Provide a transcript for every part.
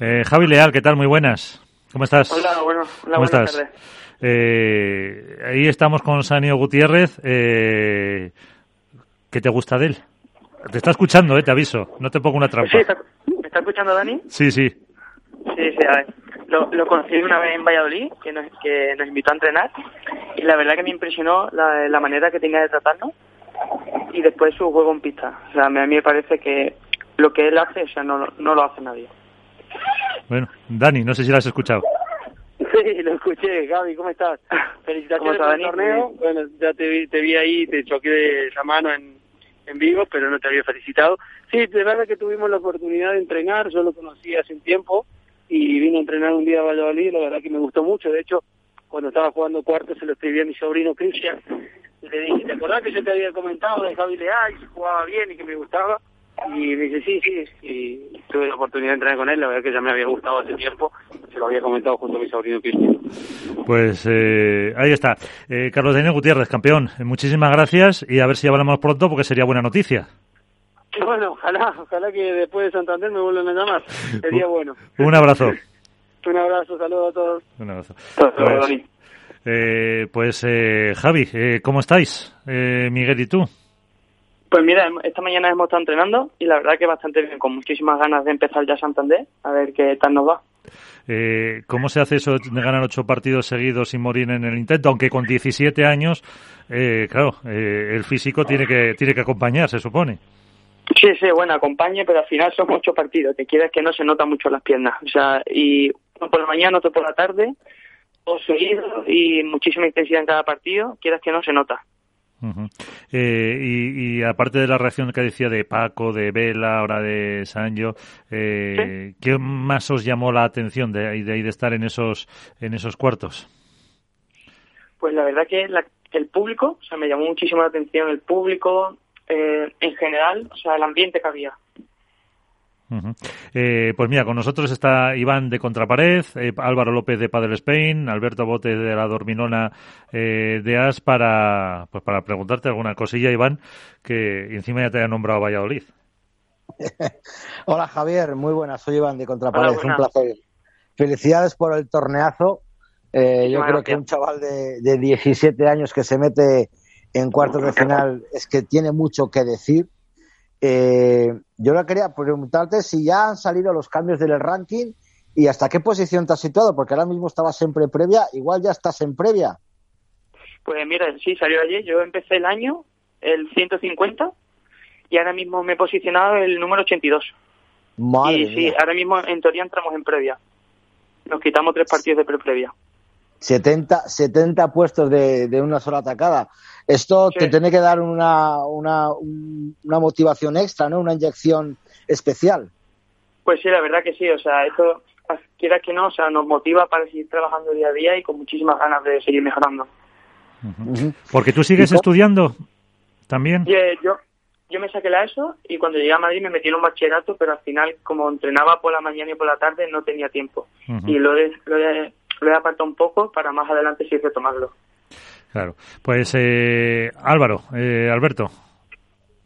Eh, Javi Leal, ¿qué tal? Muy buenas. ¿Cómo estás? Hola, bueno, ¿Cómo estás? Eh, ahí estamos con Sanio Gutiérrez. Eh, ¿Qué te gusta de él? Te está escuchando, eh, te aviso. No te pongo una trampa. Sí, está- ¿me está escuchando Dani? Sí, sí. Sí, sí, a ver. Lo, lo conocí una vez en Valladolid, que nos, que nos invitó a entrenar, y la verdad que me impresionó la, la manera que tenía de tratarnos y después su juego en pista. O sea, a mí, a mí me parece que lo que él hace, o sea, no, no lo hace nadie. Bueno, Dani, no sé si lo has escuchado. Sí, lo escuché, Gaby, ¿cómo estás? ¿Cómo Felicitaciones está, por el Dani? torneo. Bueno, ya te vi, te vi ahí, te choqué de la mano en, en Vigo, pero no te había felicitado. Sí, de verdad que tuvimos la oportunidad de entrenar, yo lo conocí hace un tiempo y vine a entrenar un día a Valladolid, la verdad que me gustó mucho. De hecho, cuando estaba jugando cuarto se lo escribí a mi sobrino Cristian y le dije, ¿te acordás que yo te había comentado de Javi Leal, que jugaba bien y que me gustaba? Y me dice, sí, sí, y tuve la oportunidad de entrenar con él, la verdad que ya me había gustado hace tiempo, se lo había comentado junto a mi sobrino Cristian. Pues eh, ahí está. Eh, Carlos Daniel Gutiérrez, campeón. Eh, muchísimas gracias y a ver si hablamos pronto porque sería buena noticia. Bueno, ojalá, ojalá que después de Santander me vuelvan a llamar. Sería bueno. Un abrazo. Un abrazo, saludos a todos. Un abrazo. Pues, eh, pues eh, Javi, eh, ¿cómo estáis? Eh, Miguel y tú. Pues mira, esta mañana hemos estado entrenando y la verdad que bastante bien, con muchísimas ganas de empezar ya Santander, a ver qué tal nos va. Eh, ¿Cómo se hace eso de ganar ocho partidos seguidos sin morir en el intento? Aunque con 17 años, eh, claro, eh, el físico tiene que tiene que acompañar, se supone. Sí, sí, bueno, acompañe, pero al final son ocho partidos, que quieres que no se nota mucho las piernas. O sea, y uno por la mañana, otro por la tarde, todo seguido y muchísima intensidad en cada partido, quieras que no se nota. Eh, y, y aparte de la reacción que decía de Paco, de Vela, ahora de Sancho, eh, ¿qué más os llamó la atención de, ahí- de, de estar en esos en esos cuartos? Pues la verdad que la- el público, o sea, me llamó muchísimo la atención el público, eh, en general, o sea, el ambiente que había. Eh, pues mira, con nosotros está Iván de Contrapared, eh, Álvaro López de Padel Spain, Alberto Bote de la Dorminona eh, de As para pues para preguntarte alguna cosilla, Iván, que encima ya te haya nombrado Valladolid. Hola Javier, muy buenas, soy Iván de Contrapared, Hola, un placer. Felicidades por el torneazo. Eh, yo creo que un chaval de, de 17 años que se mete en cuartos de final es que tiene mucho que decir. Eh, yo le quería preguntarte si ya han salido los cambios del ranking y hasta qué posición te has situado, porque ahora mismo estabas siempre en previa, igual ya estás en previa. Pues mira, sí, salió ayer, yo empecé el año, el 150, y ahora mismo me he posicionado el número 82. Madre y sí, mía. ahora mismo en teoría entramos en previa. Nos quitamos tres partidos de pre-previa. 70, 70 puestos de, de una sola atacada. Esto Sí. te tiene que dar una, una, un- una motivación extra, ¿no? Una inyección especial. Pues sí, la verdad que sí, o sea, esto, quiera que no, o sea, nos motiva para seguir trabajando día a día y con muchísimas ganas de seguir mejorando. Porque tú sigues ¿Y cómo- estudiando también. Yo, yo me saqué la ESO y cuando llegué a Madrid me metí en un bachillerato, pero al final, como entrenaba por la mañana y por la tarde, no tenía tiempo. Y lo he, lo, he, lo he apartado un poco para más adelante sí retomarlo. Claro. Pues eh, Álvaro, eh, Alberto,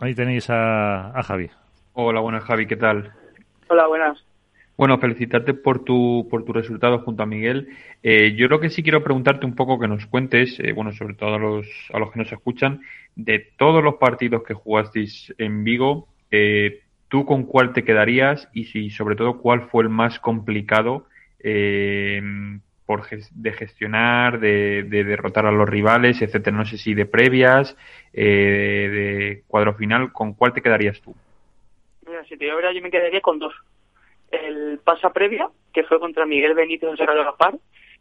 ahí tenéis a, a Javi. Hola, buenas Javi, ¿qué tal? Hola, buenas. Bueno, felicitarte por tu, por tu resultado junto a Miguel. Eh, yo lo que sí quiero preguntarte un poco que nos cuentes, eh, bueno, sobre todo a los, a los que nos escuchan, de todos los partidos que jugasteis en Vigo, eh, ¿tú con cuál te quedarías y si, sobre todo, cuál fue el más complicado eh, por de gestionar, de, de derrotar a los rivales, etcétera? No sé si de previas, eh, de cuadro final, ¿con cuál te quedarías tú? Mira, si te digo yo me quedaría con dos. El pasa previa, que fue contra Miguel Benítez en Serrano Gaspar,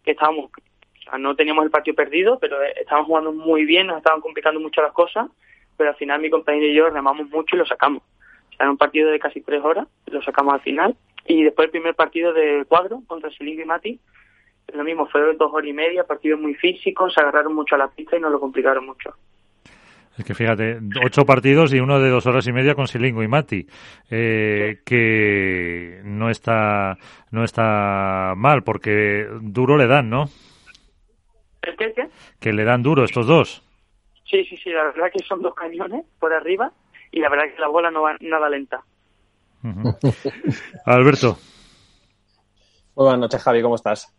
que estábamos, o sea, no teníamos el partido perdido, pero eh, estábamos jugando muy bien, nos estaban complicando mucho las cosas, pero al final mi compañero y yo remamos mucho y lo sacamos. O sea, en un partido de casi tres horas, lo sacamos al final. Y después el primer partido de cuadro contra Silingo y Mati, lo mismo, fue dos horas y media, partido muy físico, se agarraron mucho a la pista y nos lo complicaron mucho. Es que fíjate, ocho partidos y uno de dos horas y media con Silingo y Mati, eh, que no está no está mal porque duro le dan, ¿no? ¿El qué, qué? Que le dan duro estos dos. Sí, sí, sí, la verdad que son dos cañones por arriba y la verdad que la bola no va nada lenta. Alberto, buenas noches, Javi, ¿cómo estás?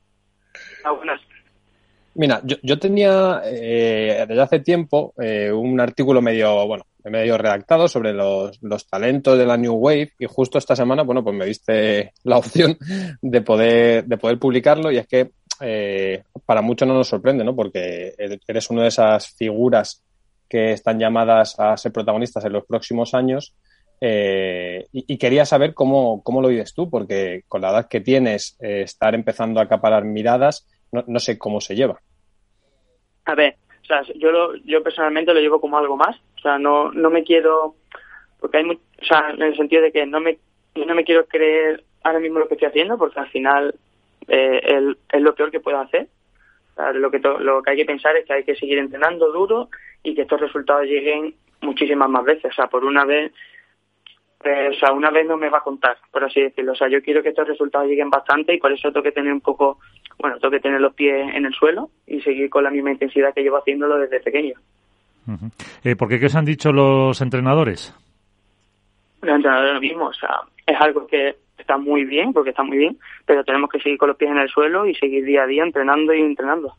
Mira, yo, tenía eh, desde hace tiempo eh, un artículo medio, bueno, medio redactado sobre los, los, talentos de la New Wave y justo esta semana, bueno, pues me diste la opción de poder, de poder publicarlo y es que eh, para muchos no nos sorprende, ¿no? Porque eres una de esas figuras que están llamadas a ser protagonistas en los próximos años eh, y, quería saber cómo, cómo lo vives tú, porque con la edad que tienes, estar empezando a acaparar miradas, no, sé cómo se lleva. A ver, o sea, yo, lo, yo personalmente lo llevo como algo más. O sea, no, no me quiero. Porque hay. o sea, en el sentido de que no me, no me quiero creer ahora mismo lo que estoy haciendo, porque al final eh, es lo peor que puedo hacer. O sea, lo, que lo que hay que pensar es que hay que seguir entrenando duro y que estos resultados lleguen muchísimas más veces. O sea, por una vez eh, o sea, una vez no me va a contar, por así decirlo. O sea, yo quiero que estos resultados lleguen bastante y por eso tengo que tener un poco, bueno, tengo que tener los pies en el suelo y seguir con la misma intensidad que llevo haciéndolo desde pequeño. eh, ¿Por qué qué os han dicho los entrenadores? Los entrenadores lo mismo, o sea, es algo que está muy bien, porque está muy bien, pero tenemos que seguir con los pies en el suelo y seguir día a día entrenando y entrenando.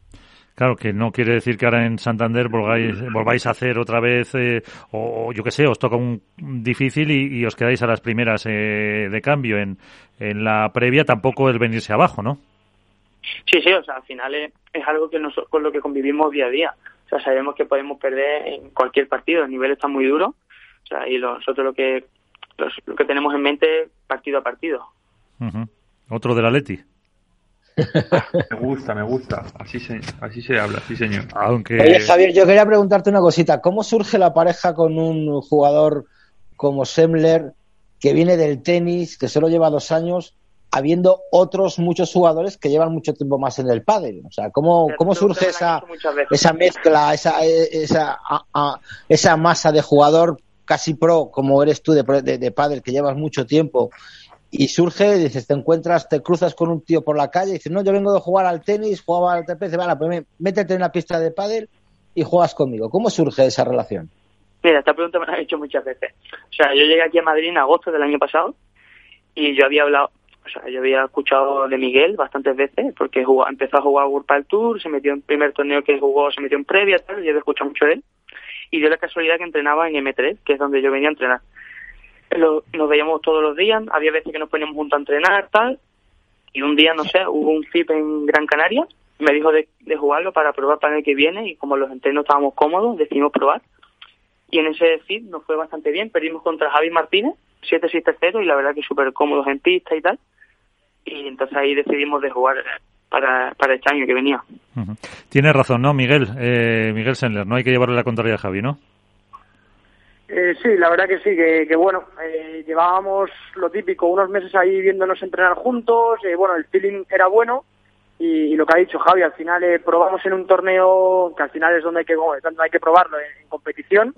Claro, que no quiere decir que ahora en Santander volváis, volváis a hacer otra vez, eh, o yo qué sé, os toca un difícil y, os quedáis a las primeras eh, de cambio. En, en la previa tampoco el venirse abajo, ¿no? Sí, sí, o sea, al final es, algo que nosotros, con lo que convivimos día a día. O sea, sabemos que podemos perder en cualquier partido, el nivel está muy duro. O sea, y nosotros lo que, lo que tenemos en mente partido a partido. Otro de la Leti. Me gusta, me gusta. Así se, así se habla, sí, señor. Aunque... Oye, Javier, yo quería preguntarte una cosita. ¿Cómo surge la pareja con un jugador como Semler, que viene del tenis, que solo lleva dos años, habiendo otros muchos jugadores que llevan mucho tiempo más en el pádel? O sea, ¿cómo, cómo surge esa, esa mezcla, esa, esa, esa masa de jugador casi pro, como eres tú de, de, de pádel, que llevas mucho tiempo, y surge, dices, te encuentras, te cruzas con un tío por la calle y dices, no, yo vengo de jugar al tenis, jugaba al TPC, vale, pues métete en la pista de pádel y juegas conmigo. ¿Cómo surge esa relación? Mira, esta pregunta me la han hecho muchas veces. O sea, yo llegué aquí a Madrid en agosto del año pasado y yo había hablado, o sea, yo había escuchado de Miguel bastantes veces porque empezó a jugar Padel Tour, se metió en primer torneo que jugó, se metió en previa, tal, yo había escuchado mucho de él y dio la casualidad que entrenaba en M3, que es donde yo venía a entrenar nos veíamos todos los días, había veces que nos poníamos juntos a entrenar, tal, y un día, no sé, hubo un FIP en Gran Canaria, me dijo de, jugarlo para probar para el que viene, y como los entrenos estábamos cómodos, decidimos probar. Y en ese FIP nos fue bastante bien, perdimos contra Javi Martínez, 7-6-0, y la verdad que súper cómodos en pista y tal. Y entonces ahí decidimos de jugar para, para este año que venía. Tienes razón, ¿no, Miguel? Eh, Miguel Sendler, no hay que llevarle la contraria a Javi, ¿no? Eh, sí, la verdad que sí, que, bueno, eh, llevábamos lo típico, unos meses ahí viéndonos entrenar juntos, eh, bueno, el feeling era bueno y, lo que ha dicho Javi, al final eh, probamos en un torneo que al final es donde hay que, donde hay que probarlo, en, competición,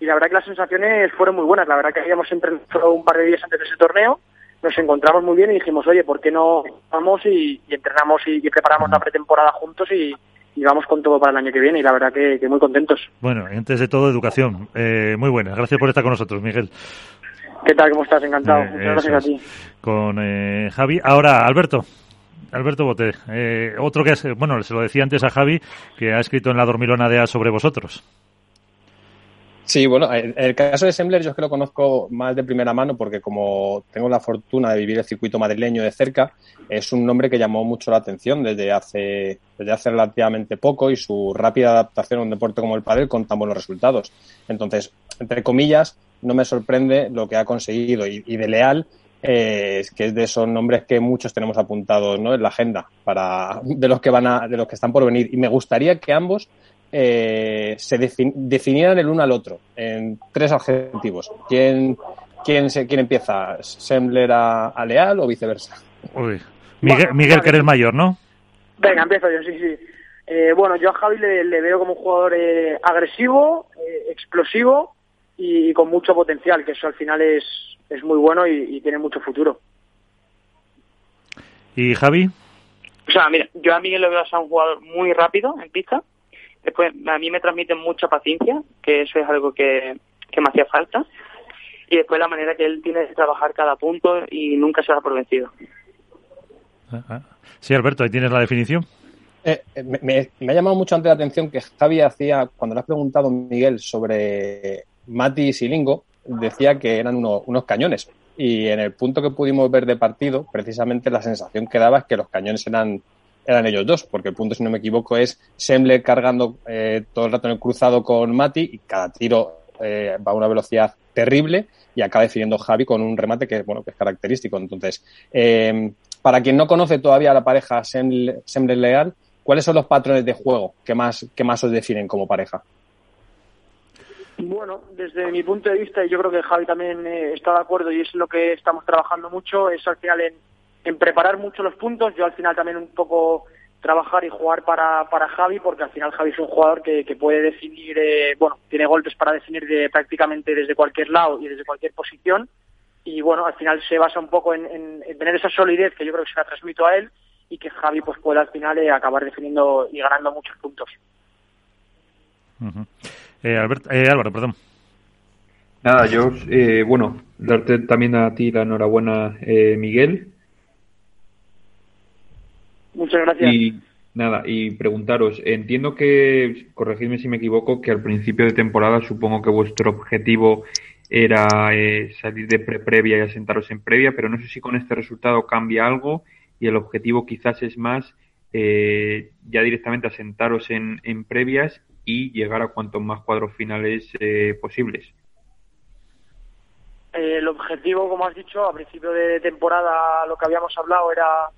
y la verdad que las sensaciones fueron muy buenas, la verdad que habíamos entrenado un par de días antes de ese torneo, nos encontramos muy bien y dijimos, oye, ¿por qué no vamos y, entrenamos y preparamos la pretemporada juntos y, y vamos con todo para el año que viene y la verdad que, muy contentos. Bueno, antes de todo, educación. Eh, muy buena. Gracias por estar con nosotros, Miguel. ¿Qué tal? ¿Cómo estás? Encantado. Eh, Muchas gracias a ti. Con eh, Javi. Ahora, Alberto. Alberto Bote, otro que es, bueno, se lo decía antes a Javi, que ha escrito en la dormilona de A sobre vosotros. Sí, bueno, el, caso de Sembler yo es que lo conozco más de primera mano porque como tengo la fortuna de vivir el circuito madrileño de cerca, es un nombre que llamó mucho la atención desde hace, desde hace relativamente poco y su rápida adaptación a un deporte como el pádel con tan buenos resultados. Entonces, entre comillas, no me sorprende lo que ha conseguido y, de Leal eh, que es de esos nombres que muchos tenemos apuntados ¿no? en la agenda para de los que van a, de los que están por venir y me gustaría que ambos eh, se definieran el uno al otro en tres adjetivos. ¿Quién, quién, se, quién empieza? ¿Sembler a, Leal o viceversa? Miguel, Miguel que eres mayor, ¿no? Venga, empiezo yo, sí, sí. Eh, bueno, yo a Javi le, veo como un jugador eh, agresivo, eh, explosivo y, con mucho potencial, que eso al final es, es muy bueno y, y tiene mucho futuro. ¿Y Javi? O sea, mira, yo a Miguel lo veo a un jugador muy rápido en pista, Después, a mí me transmiten mucha paciencia, que eso es algo que, que me hacía falta. Y después la manera que él tiene de trabajar cada punto y nunca se da por vencido. Ah, ah. Sí, Alberto, ahí tienes la definición. Eh, eh, me, ha llamado mucho antes la atención que Javi hacía, cuando le has preguntado, Miguel, sobre Mati y Silingo, decía que eran unos cañones. Y en el punto que pudimos ver de partido, precisamente la sensación que daba es que los cañones eran, eran ellos dos, porque el punto, si no me equivoco, es Semble cargando eh, todo el rato en el cruzado con Mati y cada tiro va a una velocidad terrible y acaba definiendo Javi con un remate que, bueno, que es característico. Entonces, para quien no conoce todavía a la pareja Semble-Leal, ¿cuáles son los patrones de juego que más, que más os definen como pareja? Bueno, desde mi punto de vista, y yo creo que Javi también eh, está de acuerdo y es lo que estamos trabajando mucho, es al final en, preparar mucho los puntos. Yo al final también un poco trabajar y jugar para, para Javi, porque al final Javi es un jugador que, puede definir, eh, bueno, tiene golpes para definir de, prácticamente desde cualquier lado y desde cualquier posición. Y bueno, al final se basa un poco en tener esa solidez que yo creo que se la transmito a él y que Javi pues pueda al final eh, acabar definiendo y ganando muchos puntos. Eh, eh, Álvaro, perdón. Nada, yo, bueno, darte también a ti la enhorabuena, Miguel. Muchas gracias. Y nada, y preguntaros, entiendo que, corregidme si me equivoco, que al principio de temporada supongo que vuestro objetivo era salir de pre previa y asentaros en previa, pero no sé si con este resultado cambia algo y el objetivo quizás es más eh, ya directamente asentaros en, en previas y llegar a cuantos más cuadros finales eh, posibles. Eh, el objetivo, como has dicho, a principio de temporada lo que habíamos hablado era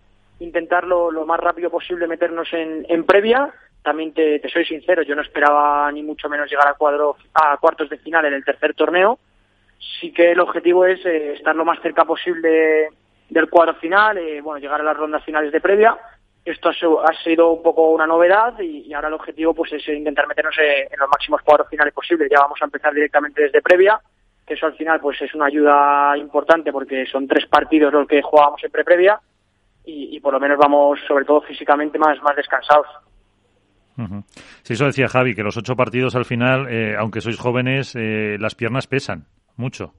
intentarlo lo más rápido posible meternos en, en previa. También te, soy sincero, yo no esperaba ni mucho menos llegar a, cuadro, a cuartos de final en el tercer torneo. Sí que el objetivo es estar lo más cerca posible del cuadro final, eh, bueno, llegar a las rondas finales de previa. Esto ha sido un poco una novedad y, ahora el objetivo pues es intentar meternos eh, en los máximos cuadros finales posibles. Ya vamos a empezar directamente desde previa, que eso al final pues es una ayuda importante porque son tres partidos los que jugábamos en pre-previa y, por lo menos vamos sobre todo físicamente más, más descansados. Sí, eso decía Javi, que los ocho partidos al final, eh, aunque sois jóvenes, las piernas pesan mucho.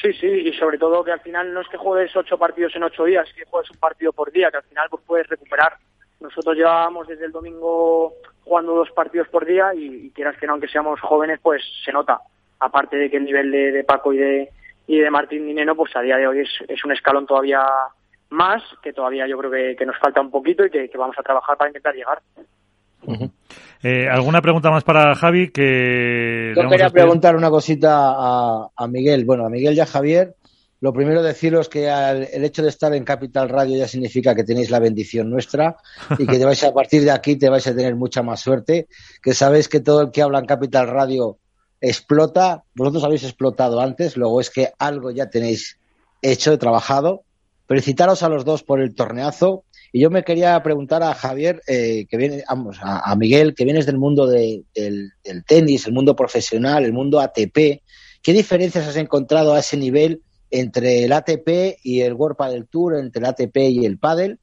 Sí, sí, y sobre todo que al final no es que juegues ocho partidos en ocho días, que juegues un partido por día, que al final pues puedes recuperar. Nosotros llevábamos desde el domingo jugando dos partidos por día y, quieras que no, aunque seamos jóvenes, pues se nota. Aparte de que el nivel de, Paco y de, y de Martín Dineno, pues a día de hoy es, es un escalón todavía más, que todavía yo creo que, nos falta un poquito y que vamos a trabajar para intentar llegar. Eh, ¿Alguna pregunta más para Javi? Que Yo quería preguntar una cosita a, Miguel. Bueno, a Miguel y a Javier. Lo primero deciros que el hecho de estar en Capital Radio ya significa que tenéis la bendición nuestra y que te vais a, partir de aquí te vais a tener mucha más suerte. Que sabéis que todo el que habla en Capital Radio explota. Vosotros habéis explotado antes, luego es que algo ya tenéis hecho, trabajado. Felicitaros a los dos por el torneazo y yo me quería preguntar a Javier, eh, que viene, vamos, a, Miguel, que vienes del mundo del, tenis, el mundo profesional, el mundo ATP. ¿Qué diferencias has encontrado a ese nivel entre el ATP y el World Padel Tour, entre el ATP y el Padel?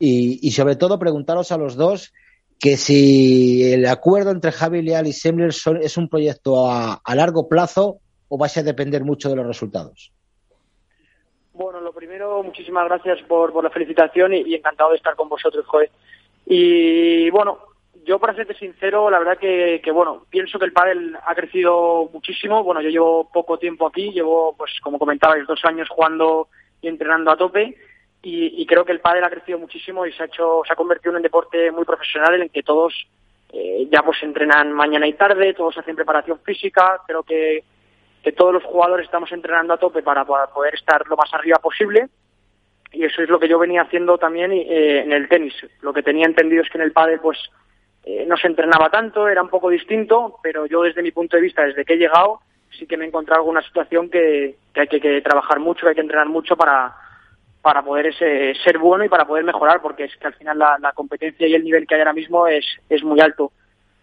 Y, sobre todo preguntaros a los dos que si el acuerdo entre Javi Leal y Semler es un proyecto a, a largo plazo o vais a depender mucho de los resultados. Bueno, lo primero, muchísimas gracias por, por la felicitación y, encantado de estar con vosotros, Joe. Y bueno, yo para serte sincero, la verdad que, que, bueno, pienso que el pádel ha crecido muchísimo. Bueno, yo llevo poco tiempo aquí, llevo, pues como comentabais, dos años jugando y entrenando a tope. Y, creo que el pádel ha crecido muchísimo y se ha hecho, se ha convertido en un deporte muy profesional en el que todos eh, ya pues entrenan mañana y tarde, todos hacen preparación física. Creo que que todos los jugadores estamos entrenando a tope para, poder estar lo más arriba posible y eso es lo que yo venía haciendo también eh, en el tenis. Lo que tenía entendido es que en el pádel pues eh, no se entrenaba tanto, era un poco distinto, pero yo desde mi punto de vista, desde que he llegado, sí que me he encontrado alguna situación que, hay que, trabajar mucho, que hay que entrenar mucho para, para poder ese, ser bueno y para poder mejorar, porque es que al final la, la competencia y el nivel que hay ahora mismo es, es muy alto.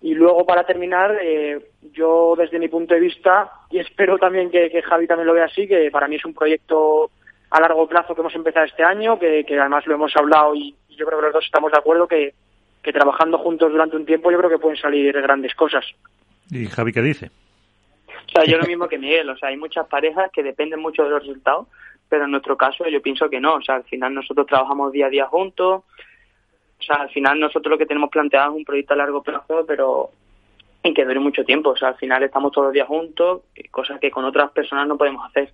Y luego, para terminar, eh, yo desde mi punto de vista, y espero también que, Javi también lo vea así, que para mí es un proyecto a largo plazo que hemos empezado este año, que, además lo hemos hablado y, yo creo que los dos estamos de acuerdo que, que trabajando juntos durante un tiempo yo creo que pueden salir grandes cosas. ¿Y Javi qué dice? O sea, yo lo mismo que Miguel, o sea, hay muchas parejas que dependen mucho de los resultados, pero en nuestro caso yo pienso que no, o sea, al final nosotros trabajamos día a día juntos, o sea, al final nosotros lo que tenemos planteado es un proyecto a largo plazo, pero en que dure mucho tiempo, o sea, al final estamos todos los días juntos, cosas que con otras personas no podemos hacer.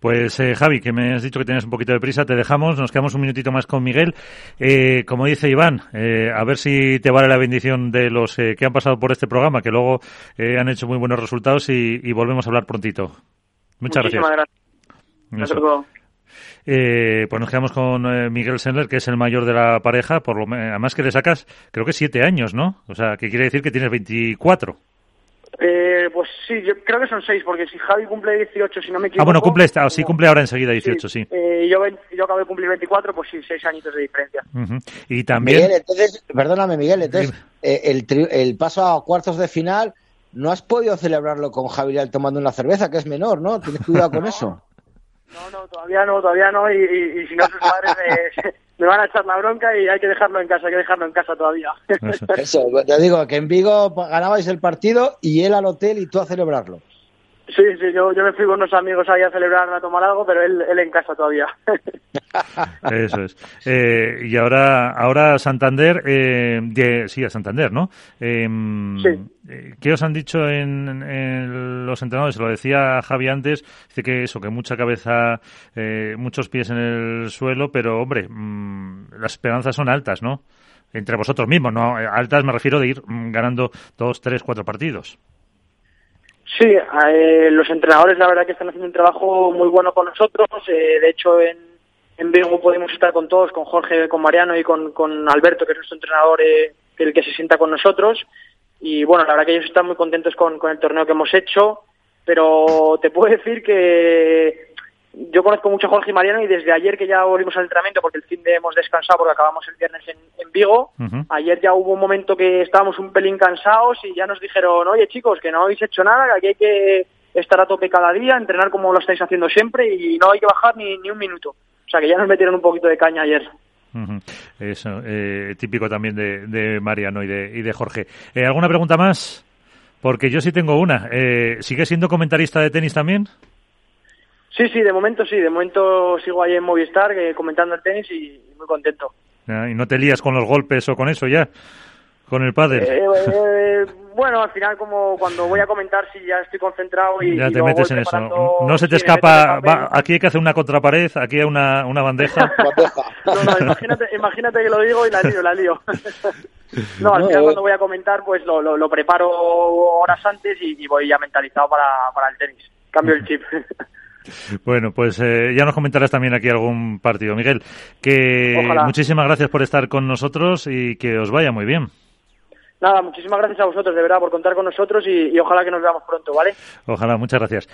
Pues eh, Javi, que me has dicho que tienes un poquito de prisa, te dejamos, nos quedamos un minutito más con Miguel. Eh, como dice Iván, eh, a ver si te vale la bendición de los que han pasado por este programa, que luego han hecho muy buenos resultados y, volvemos a hablar prontito. Muchas Muchísimas gracias. Pues nos quedamos con Miguel Sendler, que es el mayor de la pareja, por lo además que le sacas, creo que siete años, ¿no? O sea, que quiere decir que tienes 24. Eh, pues sí, yo creo que son seis, porque si Javi cumple 18, si no me equivoco... Ah, bueno, cumple, esta, sí, cumple ahora enseguida 18, sí. Eh, yo, yo acabo de cumplir 24, pues sí, seis añitos de diferencia. Y también... Miguel, entonces, perdóname, Miguel, entonces, eh, el, el paso a cuartos de final, no has podido celebrarlo con Javier tomando una cerveza, que es menor, ¿no? Tienes cuidado con eso. No, no, todavía no, todavía no, y, y, si no sus padres me, van a echar la bronca y hay que dejarlo en casa, hay que dejarlo en casa todavía. Eso, te digo que en Vigo ganabais el partido y él al hotel y tú a celebrarlo. Sí, sí, yo, yo me fui con unos amigos ahí a celebrar, a tomar algo, pero él, él en casa todavía. Eso es. Eh, y ahora, ahora Santander, eh, sí, a Santander, ¿no? Em, sí. Eh, ¿Qué os han dicho en, los entrenadores? Se lo decía Javi antes, dice que eso, que mucha cabeza, eh, muchos pies en el suelo, pero hombre, mm, las esperanzas son altas, ¿no? Entre vosotros mismos, ¿no? Altas me refiero de ir mm, ganando dos, tres, cuatro partidos. Sí, eh, los entrenadores la verdad que están haciendo un trabajo muy bueno con nosotros. Eh, de hecho, en, en Vigo podemos estar con todos, con Jorge, con Mariano y con, con Alberto, que es nuestro entrenador, eh, el que se sienta con nosotros. Y bueno, la verdad que ellos están muy contentos con, con el torneo que hemos hecho, pero te puedo decir que yo conozco mucho a Jorge y Mariano y desde ayer que ya volvimos al entrenamiento, porque el fin de hemos descansado porque acabamos el viernes en, Vigo, ayer ya hubo un momento que estábamos un pelín cansados y ya nos dijeron, oye chicos, que no habéis hecho nada, que aquí hay que estar a tope cada día, entrenar como lo estáis haciendo siempre y no hay que bajar ni, ni un minuto. O sea que ya nos metieron un poquito de caña ayer. Eso, eh, típico también de, Mariano y de, y de Jorge. Eh, ¿Alguna pregunta más? Porque yo sí tengo una. Eh, ¿Sigue siendo comentarista de tenis también? Sí, sí, de momento sí. De momento sigo ahí en Movistar comentando el tenis y muy contento. ¿Y no te lías con los golpes o con eso ya? ¿Con el padre? bueno, al final como cuando voy a comentar si ya estoy concentrado y... Ya te metes en eso. No se te escapa, aquí hay que hacer una contrapared, aquí hay una, una bandeja. no, no, imagínate, imagínate que lo digo y la lío, la lío. no, al final cuando voy a comentar pues lo, lo, preparo horas antes y, voy ya mentalizado para, para el tenis. Cambio el chip. Bueno, pues eh, ya nos comentarás también aquí algún partido, Miguel. Que muchísimas gracias por estar con nosotros y que os vaya muy bien. Nada, muchísimas gracias a vosotros, de verdad, por contar con nosotros y, ojalá que nos veamos pronto, ¿vale? Ojalá, muchas gracias.